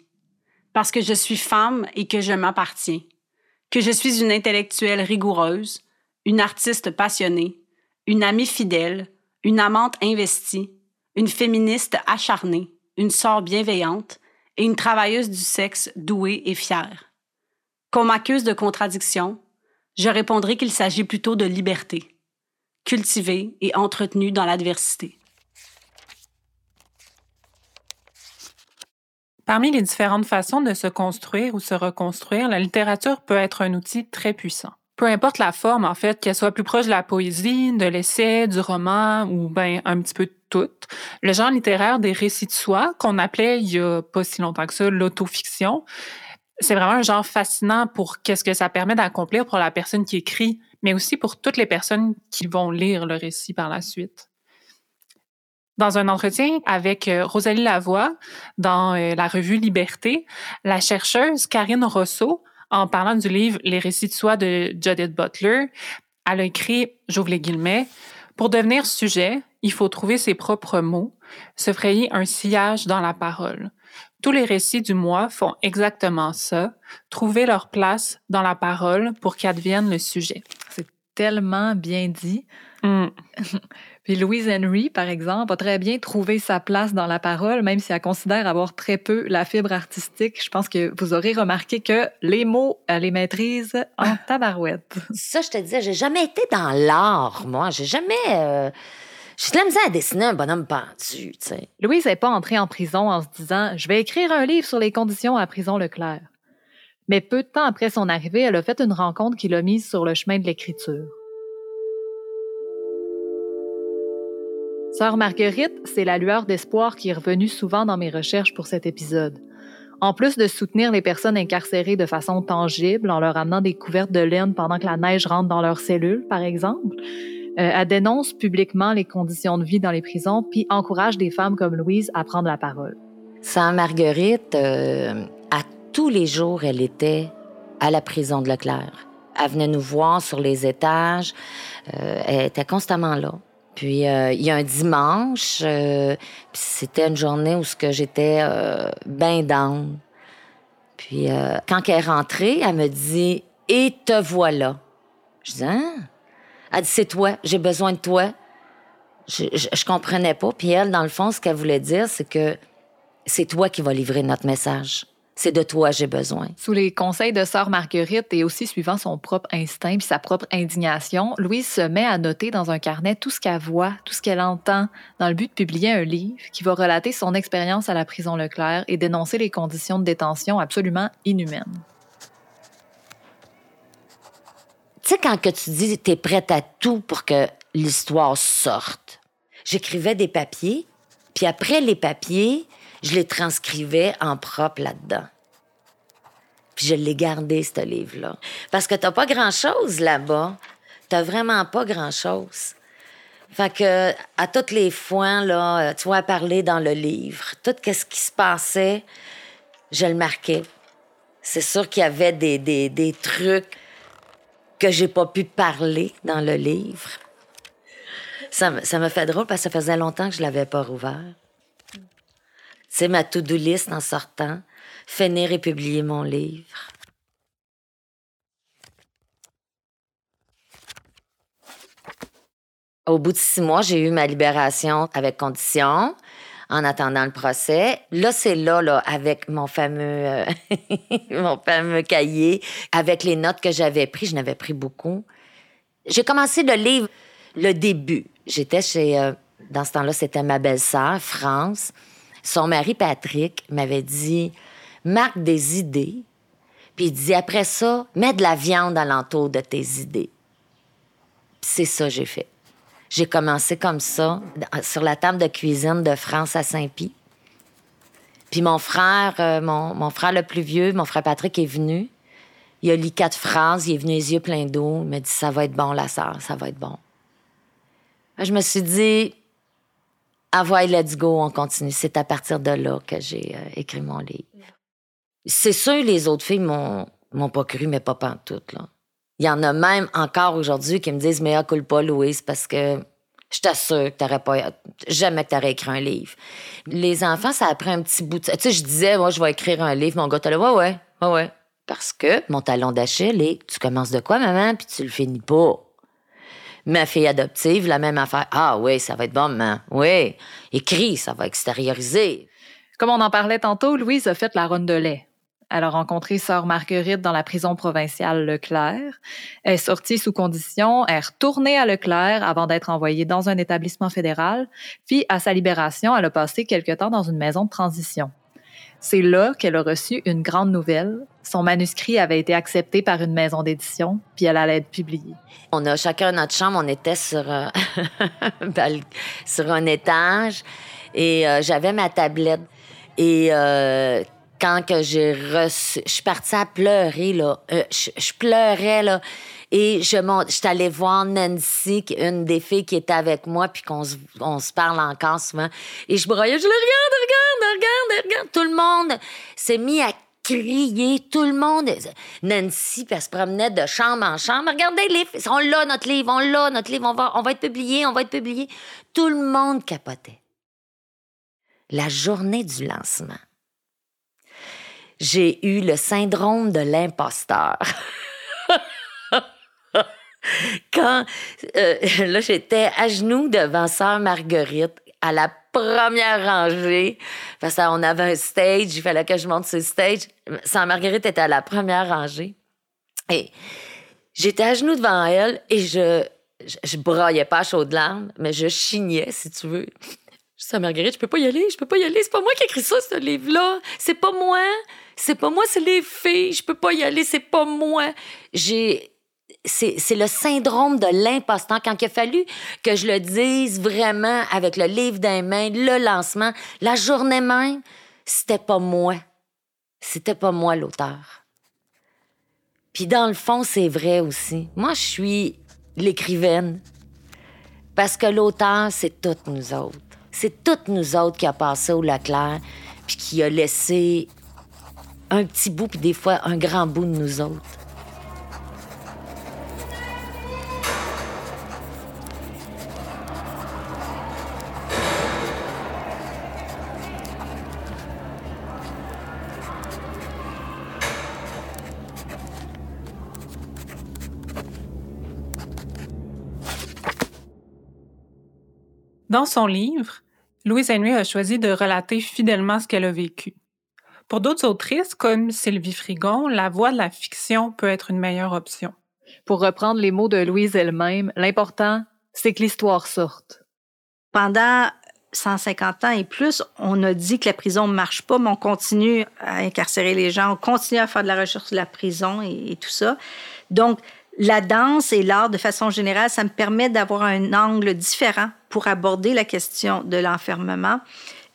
Parce que je suis femme et que je m'appartiens. Que je suis une intellectuelle rigoureuse, une artiste passionnée, une amie fidèle, une amante investie, une féministe acharnée, une sœur bienveillante et une travailleuse du sexe douée et fière. Qu'on m'accuse de contradiction, je répondrai qu'il s'agit plutôt de liberté cultivée et entretenue dans l'adversité. Parmi les différentes façons de se construire ou se reconstruire, la littérature peut être un outil très puissant. Peu importe la forme, en fait, qu'elle soit plus proche de la poésie, de l'essai, du roman ou ben un petit peu de tout, le genre littéraire des récits de soi, qu'on appelait il y a pas si longtemps que ça l'autofiction, c'est vraiment un genre fascinant pour qu'est-ce que ça permet d'accomplir pour la personne qui écrit, mais aussi pour toutes les personnes qui vont lire le récit par la suite. Dans un entretien avec euh, Rosalie Lavoie dans euh, la revue Liberté, la chercheuse Karine Rousseau, en parlant du livre Les récits de soi de Judith Butler, elle a écrit, j'ouvre les guillemets, pour devenir sujet, il faut trouver ses propres mots, se frayer un sillage dans la parole. Tous les récits du mois font exactement ça, trouver leur place dans la parole pour qu'advienne le sujet. C'est tellement bien dit. Mm. Puis Louise Henry, par exemple, a très bien trouvé sa place dans la parole, même si elle considère avoir très peu la fibre artistique. Je pense que vous aurez remarqué que les mots, elle les maîtrise en tabarouette. Ça, je te disais, j'ai jamais été dans l'art, moi. J'ai jamais. euh, J'ai de la misère à dessiner un bonhomme pendu, tu sais. Louise n'est pas entrée en prison en se disant Je vais écrire un livre sur les conditions à prison Leclerc. Mais peu de temps après son arrivée, elle a fait une rencontre qui l'a mise sur le chemin de l'écriture. Sœur Marguerite, c'est la lueur d'espoir qui est revenue souvent dans mes recherches pour cet épisode. En plus de soutenir les personnes incarcérées de façon tangible en leur amenant des couvertes de laine pendant que la neige rentre dans leurs cellules, par exemple, euh, elle dénonce publiquement les conditions de vie dans les prisons puis encourage des femmes comme Louise à prendre la parole. Sœur Marguerite, euh, à tous les jours, elle était à la prison de Leclerc. Elle venait nous voir sur les étages. Euh, elle était constamment là. Puis euh, il y a un dimanche, euh, c'était une journée où ce que j'étais euh, ben. Puis euh, quand elle est rentrée, elle me dit "Et te voilà." Je dis "Hein?" Elle dit "C'est toi, j'ai besoin de toi." Je, je, je comprenais pas. Puis elle, dans le fond, ce qu'elle voulait dire, c'est que c'est toi qui vas livrer notre message. C'est de toi j'ai besoin. Sous les conseils de sœur Marguerite et aussi suivant son propre instinct puis sa propre indignation, Louise se met à noter dans un carnet tout ce qu'elle voit, tout ce qu'elle entend, dans le but de publier un livre qui va relater son expérience à la prison Leclerc et dénoncer les conditions de détention absolument inhumaines. Tu sais, quand que tu dis t'es prête à tout pour que l'histoire sorte. J'écrivais des papiers, puis après les papiers, je les transcrivais en propre là-dedans. Puis je l'ai gardé, ce livre-là. Parce que t'as pas grand-chose là-bas. T'as vraiment pas grand-chose. Fait que, à toutes les fois, là, tu vois, parler dans le livre, tout ce qui se passait, je le marquais. C'est sûr qu'il y avait des, des, trucs que j'ai pas pu parler dans le livre. Ça, ça me fait drôle parce que ça faisait longtemps que je l'avais pas rouvert. C'est ma to-do list en sortant. Finir et publier mon livre. Au bout de six mois, j'ai eu ma libération avec condition en attendant le procès. Là, c'est là, là, avec mon fameux, euh, mon fameux cahier, avec les notes que j'avais prises. Je n'avais pris beaucoup. J'ai commencé le livre, le début. J'étais chez, euh, dans ce temps-là, c'était ma belle-sœur, France. Son mari, Patrick, m'avait dit, marque des idées. Puis il dit, après ça, mets de la viande alentour de tes idées. C'est ça que j'ai fait. J'ai commencé comme ça, sur la table de cuisine de France à Saint-Pie. Puis mon frère, euh, mon, mon frère le plus vieux, mon frère Patrick, est venu. Il a lu quatre phrases, il est venu les yeux pleins d'eau. Il m'a dit Ça va être bon, la sœur, ça va être bon. Je me suis dit Ah ouais, let's go, on continue. C'est à partir de là que j'ai euh, écrit mon livre. C'est sûr, les autres filles m'ont m'ont pas cru, mais pas pantoute, là. Il y en a même encore aujourd'hui qui me disent Mais coule pas, Louise, parce que je t'assure que t'aurais pas. Jamais que t'aurais écrit un livre. Les enfants, ça a pris un petit bout de. Tu sais, je disais, moi, je vais écrire un livre. Mon gars, t'as là, ouais, ouais, ouais, ouais. Parce que mon talon d'Achille est Tu commences de quoi, maman, puis tu le finis pas. Ma fille adoptive, la même affaire. Ah oui, ça va être bon, maman. Oui. Écris, ça va extérioriser. Comme on en parlait tantôt, Louise a fait la ronde de lait. Elle a rencontré sœur Marguerite dans la prison provinciale Leclerc. Elle est sortie sous condition, elle est retournée à Leclerc avant d'être envoyée dans un établissement fédéral. Puis, à sa libération, elle a passé quelque temps dans une maison de transition. C'est là qu'elle a reçu une grande nouvelle. Son manuscrit avait été accepté par une maison d'édition, puis elle allait être publiée. On a chacun notre chambre, on était sur, euh, un étage et euh, j'avais ma tablette. Et euh, quand j'ai reçu, je suis partie à pleurer, là. je, je pleurais, là. Et je je suis allée voir Nancy, une des filles qui était avec moi, puis qu'on se, on se parle encore souvent. Et je broyais, je le regarde, regarde, regarde, regarde. Tout le monde s'est mis à crier, tout le monde. Nancy, elle se promenait de chambre en chambre. Regardez, les on l'a, notre livre, on l'a, notre livre, on va, on va être publié, on va être publié. Tout le monde capotait. La journée du lancement, j'ai eu le syndrome de l'imposteur. quand euh, là, j'étais à genoux devant Sœur Marguerite à la première rangée. Parce qu'on avait un stage, il fallait que je monte sur le stage. Sœur Marguerite était à la première rangée. Et j'étais à genoux devant elle et je, je, je broyais pas à chaudes larmes, mais je chignais, si tu veux. À Marguerite, je peux pas y aller, je peux pas y aller. C'est pas moi qui ai écrit ça, ce livre-là. C'est pas moi. C'est pas moi, c'est les filles. Je peux pas y aller, c'est pas moi. J'ai c'est le syndrome de l'impostant. Quand il a fallu que je le dise vraiment avec le livre d'un main, le lancement, la journée même, c'était pas moi. C'était pas moi l'auteur. Puis dans le fond, c'est vrai aussi. Moi, je suis l'écrivaine. Parce que l'auteur, c'est toutes nous autres. C'est toutes nous autres qui a passé au Leclerc, puis qui a laissé un petit bout, puis des fois un grand bout de nous autres. Dans son livre, Louise Henry a choisi de relater fidèlement ce qu'elle a vécu. Pour d'autres autrices, comme Sylvie Frigon, la voix de la fiction peut être une meilleure option. Pour reprendre les mots de Louise elle-même, l'important, c'est que l'histoire sorte. Pendant 150 ans et plus, on a dit que la prison ne marche pas, mais on continue à incarcérer les gens, on continue à faire de la recherche sur la prison et, et tout ça. Donc, la danse et l'art, de façon générale, ça me permet d'avoir un angle différent pour aborder la question de l'enfermement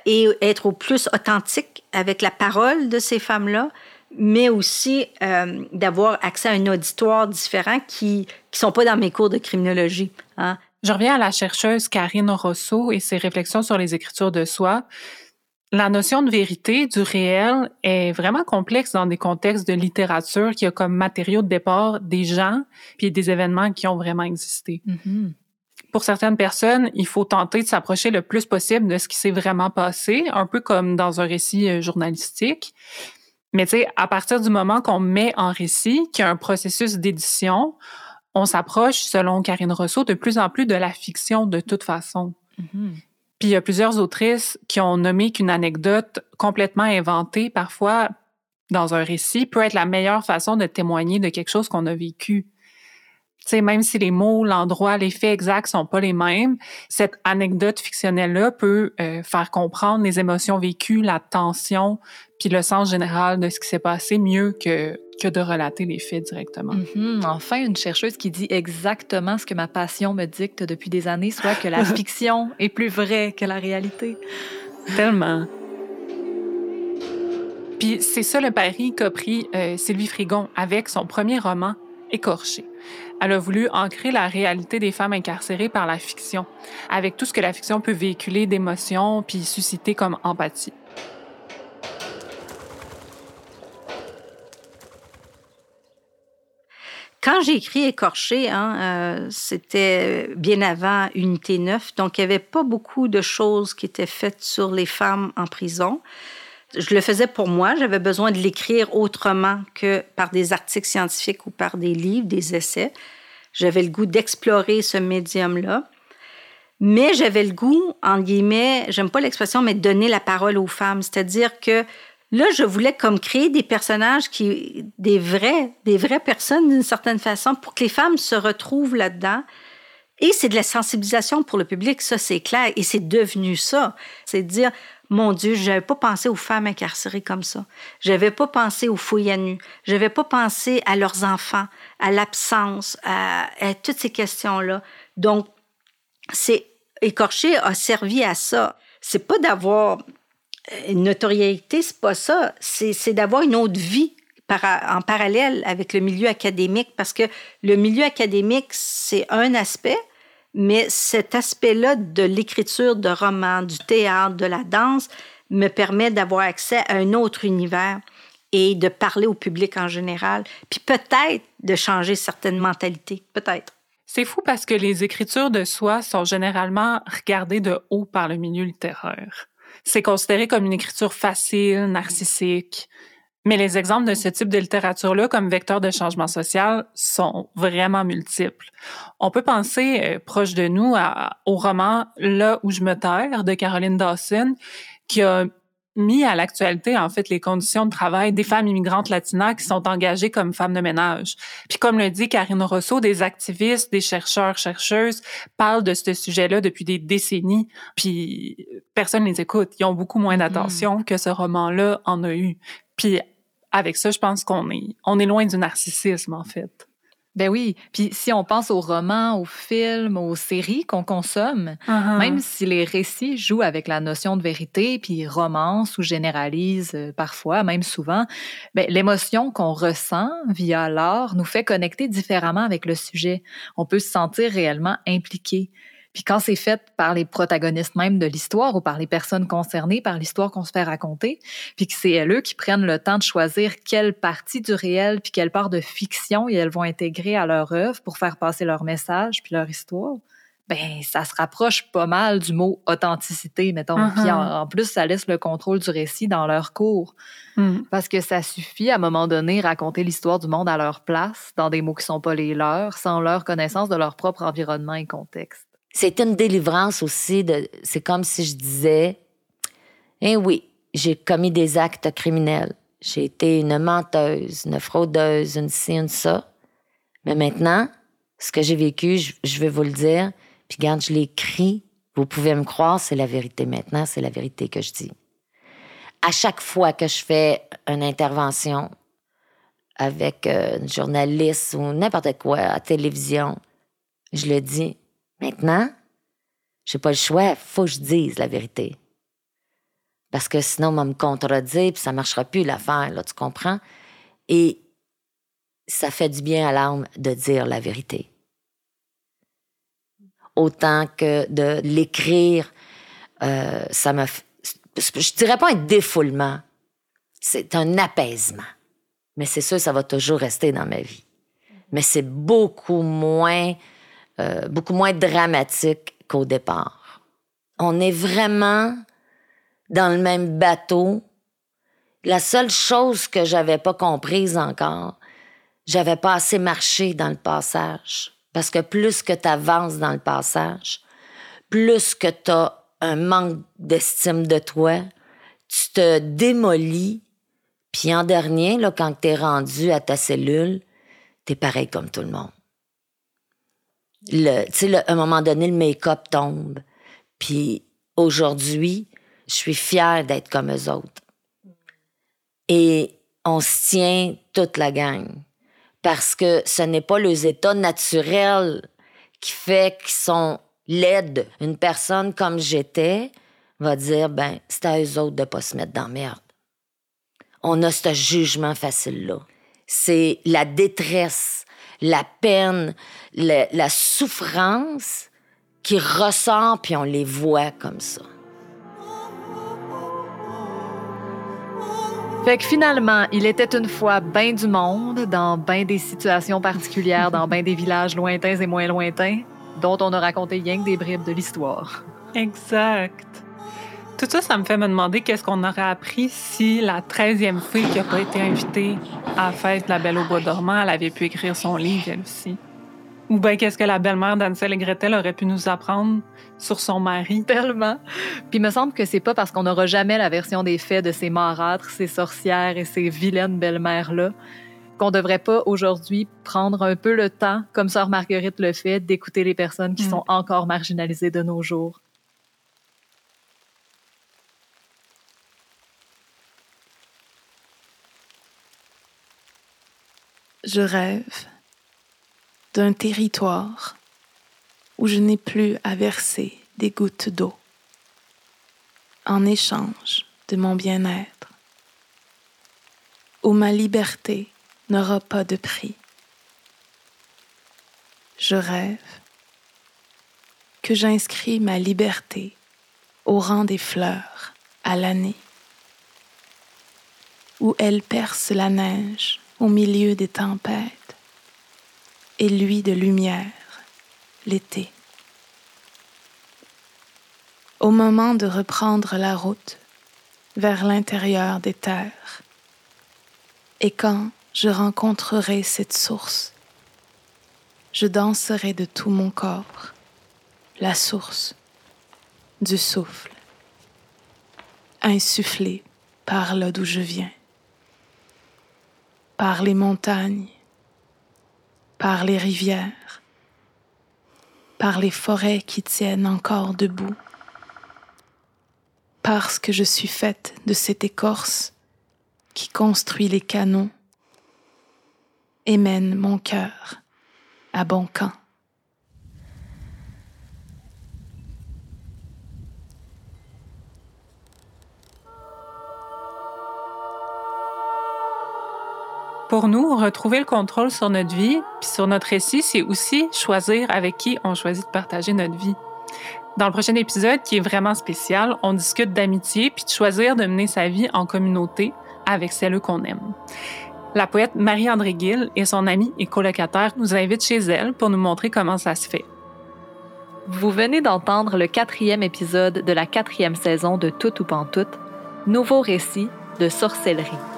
et être au plus authentique avec la parole de ces femmes-là, mais aussi euh, d'avoir accès à un auditoire différent qui ne sont pas dans mes cours de criminologie. Hein. Je reviens à la chercheuse Karine Rousseau et ses réflexions sur les écritures de soi. La notion de vérité, du réel, est vraiment complexe dans des contextes de littérature qui a comme matériau de départ des gens puis des événements qui ont vraiment existé. Mm-hmm. Pour certaines personnes, il faut tenter de s'approcher le plus possible de ce qui s'est vraiment passé, un peu comme dans un récit euh, journalistique. Mais tu sais, à partir du moment qu'on met en récit, qu'il y a un processus d'édition, on s'approche, selon Karine Rousseau, de plus en plus de la fiction de toute façon. Mm-hmm. Puis il y a plusieurs autrices qui ont nommé qu'une anecdote complètement inventée, parfois dans un récit, peut être la meilleure façon de témoigner de quelque chose qu'on a vécu. Tu sais, même si les mots, l'endroit, les faits exacts sont pas les mêmes, cette anecdote fictionnelle-là peut euh, faire comprendre les émotions vécues, la tension, puis le sens général de ce qui s'est passé mieux que que de relater les faits directement. Mm-hmm. Enfin, une chercheuse qui dit exactement ce que ma passion me dicte depuis des années, soit que la fiction est plus vraie que la réalité. Tellement. Puis c'est ça le pari qu'a pris euh, Sylvie Frigon avec son premier roman, Écorché. Elle a voulu ancrer la réalité des femmes incarcérées par la fiction, avec tout ce que la fiction peut véhiculer d'émotions puis susciter comme empathie. Quand j'ai écrit Écorché, hein, euh, c'était bien avant Unité 9, donc il n'y avait pas beaucoup de choses qui étaient faites sur les femmes en prison. Je le faisais pour moi, j'avais besoin de l'écrire autrement que par des articles scientifiques ou par des livres, des essais. J'avais le goût d'explorer ce médium-là. Mais j'avais le goût, en guillemets, j'aime pas l'expression, mais de donner la parole aux femmes. C'est-à-dire que Là, je voulais comme créer des personnages qui, des vrais, des vraies personnes d'une certaine façon pour que les femmes se retrouvent là-dedans. Et c'est de la sensibilisation pour le public, ça c'est clair. Et c'est devenu ça. C'est de dire, mon Dieu, je n'avais pas pensé aux femmes incarcérées comme ça. Je n'avais pas pensé aux fouilles à nu. Je n'avais pas pensé à leurs enfants, à l'absence, à, à, toutes ces questions-là. Donc, c'est écorché a servi à ça. C'est pas d'avoir une notoriété, c'est pas ça. C'est d'avoir une autre vie en parallèle avec le milieu académique, parce que le milieu académique, c'est un aspect, mais cet aspect-là de l'écriture de romans, du théâtre, de la danse, me permet d'avoir accès à un autre univers et de parler au public en général, puis peut-être de changer certaines mentalités, peut-être. C'est fou parce que les écritures de soi sont généralement regardées de haut par le milieu littéraire. C'est considéré comme une écriture facile, narcissique. Mais les exemples de ce type de littérature-là comme vecteur de changement social sont vraiment multiples. On peut penser, euh, proche de nous, au roman Là où je me terre de Caroline Dawson, qui a mis à l'actualité, en fait, les conditions de travail des femmes immigrantes latinas qui sont engagées comme femmes de ménage. Puis comme le dit Karine Rousseau, des activistes, des chercheurs, chercheuses parlent de ce sujet-là depuis des décennies, puis personne les écoute. Ils ont beaucoup moins d'attention mm-hmm. que ce roman-là en a eu. Puis avec ça, je pense qu'on est, on est loin du narcissisme, en fait. Ben oui. Puis si on pense aux romans, aux films, aux séries qu'on consomme, uh-huh. même si les récits jouent avec la notion de vérité, puis romancent ou généralisent euh, parfois, même souvent, ben, l'émotion qu'on ressent via l'art nous fait connecter différemment avec le sujet. On peut se sentir réellement impliqué. Puis quand c'est fait par les protagonistes même de l'histoire ou par les personnes concernées par l'histoire qu'on se fait raconter, puis que c'est eux qui prennent le temps de choisir quelle partie du réel puis quelle part de fiction elles vont intégrer à leur œuvre pour faire passer leur message puis leur histoire, ben ça se rapproche pas mal du mot authenticité, mettons. Puis uh-huh. en, plus, ça laisse le contrôle du récit dans leur cours. Mm. Parce que ça suffit, à un moment donné, raconter l'histoire du monde à leur place, dans des mots qui sont pas les leurs, sans leur connaissance de leur propre environnement et contexte c'est une délivrance aussi. De, c'est comme si je disais, eh oui, j'ai commis des actes criminels. J'ai été une menteuse, une fraudeuse, une ci, une ça. Mais maintenant, ce que j'ai vécu, je, vais vous le dire. Puis quand je l'écris, vous pouvez me croire, c'est la vérité maintenant, c'est la vérité que je dis. À chaque fois que je fais une intervention avec euh, une journaliste ou n'importe quoi à télévision, je le dis, Maintenant, j'ai pas le choix, faut que je dise la vérité. Parce que sinon, on va me contredire, puis ça marchera plus l'affaire, là, tu comprends? Et ça fait du bien à l'âme de dire la vérité. Autant que de l'écrire, euh, ça me. Je dirais pas un défoulement, c'est un apaisement. Mais c'est sûr, ça va toujours rester dans ma vie. Mais c'est beaucoup moins euh, beaucoup moins dramatique qu'au départ. On est vraiment dans le même bateau. La seule chose que j'avais pas comprise encore, j'avais pas assez marché dans le passage. Parce que plus que tu avances dans le passage, plus que tu as un manque d'estime de toi, tu te démolis, puis en dernier, là, quand tu es rendu à ta cellule, tu pareil comme tout le monde le, sais, à un moment donné, le make-up tombe. Puis aujourd'hui, je suis fière d'être comme eux autres. Et on se tient toute la gang. Parce que ce n'est pas les états naturels qui fait qu'ils sont laides. Une personne comme j'étais va dire, ben, c'est à eux autres de pas se mettre dans merde. On a ce jugement facile-là. C'est la détresse la peine, la souffrance qui ressort, puis on les voit comme ça. Fait que finalement, il était une fois bien du monde, dans bien des situations particulières, dans bien des villages lointains et moins lointains, dont on a raconté rien que des bribes de l'histoire. Exact. Tout ça, ça me fait me demander qu'est-ce qu'on aurait appris si la 13e fille qui n'a pas été invitée à la fête de la Belle au Bois dormant, elle avait pu écrire son livre, elle aussi. Ou bien qu'est-ce que la belle-mère d'Ansel et Gretel aurait pu nous apprendre sur son mari? Tellement. Puis il me semble que c'est pas parce qu'on n'aura jamais la version des faits de ces marâtres, ces sorcières et ces vilaines belles-mères-là qu'on devrait pas aujourd'hui prendre un peu le temps, comme sœur Marguerite le fait, d'écouter les personnes qui Mm. sont encore marginalisées de nos jours. Je rêve d'un territoire où je n'ai plus à verser des gouttes d'eau en échange de mon bien-être, où ma liberté n'aura pas de prix. Je rêve que j'inscris ma liberté au rang des fleurs à l'année, où elle perce la neige au milieu des tempêtes et lui de lumière l'été. Au moment de reprendre la route vers l'intérieur des terres, et quand je rencontrerai cette source, je danserai de tout mon corps la source du souffle, insufflé par là d'où je viens par les montagnes, par les rivières, par les forêts qui tiennent encore debout, parce que je suis faite de cette écorce qui construit les canaux et mène mon cœur à bon camp. Pour nous, retrouver le contrôle sur notre vie puis sur notre récit, c'est aussi choisir avec qui on choisit de partager notre vie. Dans le prochain épisode, qui est vraiment spécial, on discute d'amitié puis de choisir de mener sa vie en communauté avec celles qu'on aime. La poète Marie-André Gill et son amie et colocataire nous invitent chez elle pour nous montrer comment ça se fait. Vous venez d'entendre le quatrième épisode de la quatrième saison de Tout ou Pantoute, nouveau récit de sorcellerie.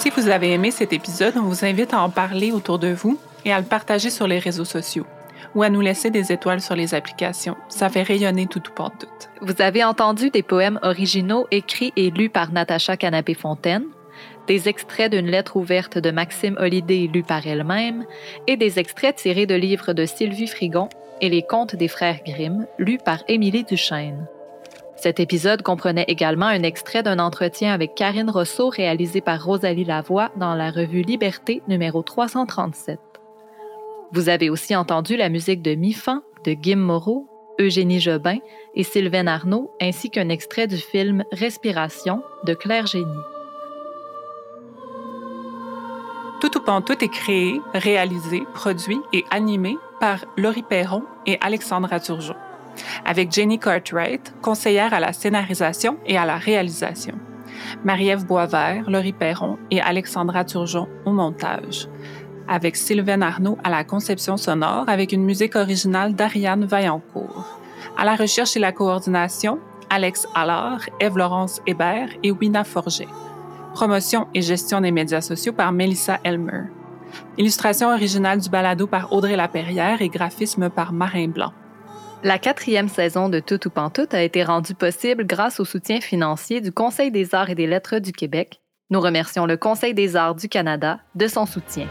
Si vous avez aimé cet épisode, on vous invite à en parler autour de vous et à le partager sur les réseaux sociaux ou à nous laisser des étoiles sur les applications. Ça fait rayonner tout ou pantoute. Vous avez entendu des poèmes originaux écrits et lus par Natacha Canapé-Fontaine, des extraits d'une lettre ouverte de Maxime Holliday lue par elle-même et des extraits tirés de livres de Sylvie Frigon et les contes des frères Grimm lus par Émilie Duchesne. Cet épisode comprenait également un extrait d'un entretien avec Karine Rousseau réalisé par Rosalie Lavoie dans la revue Liberté numéro 337. Vous avez aussi entendu la musique de Mi-Fan de Guim Moreau, Eugénie Jobin et Sylvain Arnaud, ainsi qu'un extrait du film Respiration de Claire Génie. Tout ou Pantoute est créé, réalisé, produit et animé par Laurie Perron et Alexandra Turgeon, avec Jenny Cartwright, conseillère à la scénarisation et à la réalisation, Marie-Ève Boisvert, Laurie Perron et Alexandra Turgeon au montage, avec Sylvain Arnaud à la conception sonore avec une musique originale d'Ariane Vaillancourt, à la recherche et la coordination, Alex Allard, Ève-Laurence Hébert et Wina Forget. Promotion et gestion des médias sociaux par Melissa Elmer. Illustration originale du balado par Audrey Laperrière et graphisme par Marin Blanc. La quatrième saison de Tout ou Pantoute a été rendue possible grâce au soutien financier du Conseil des arts et des lettres du Québec. Nous remercions le Conseil des arts du Canada de son soutien.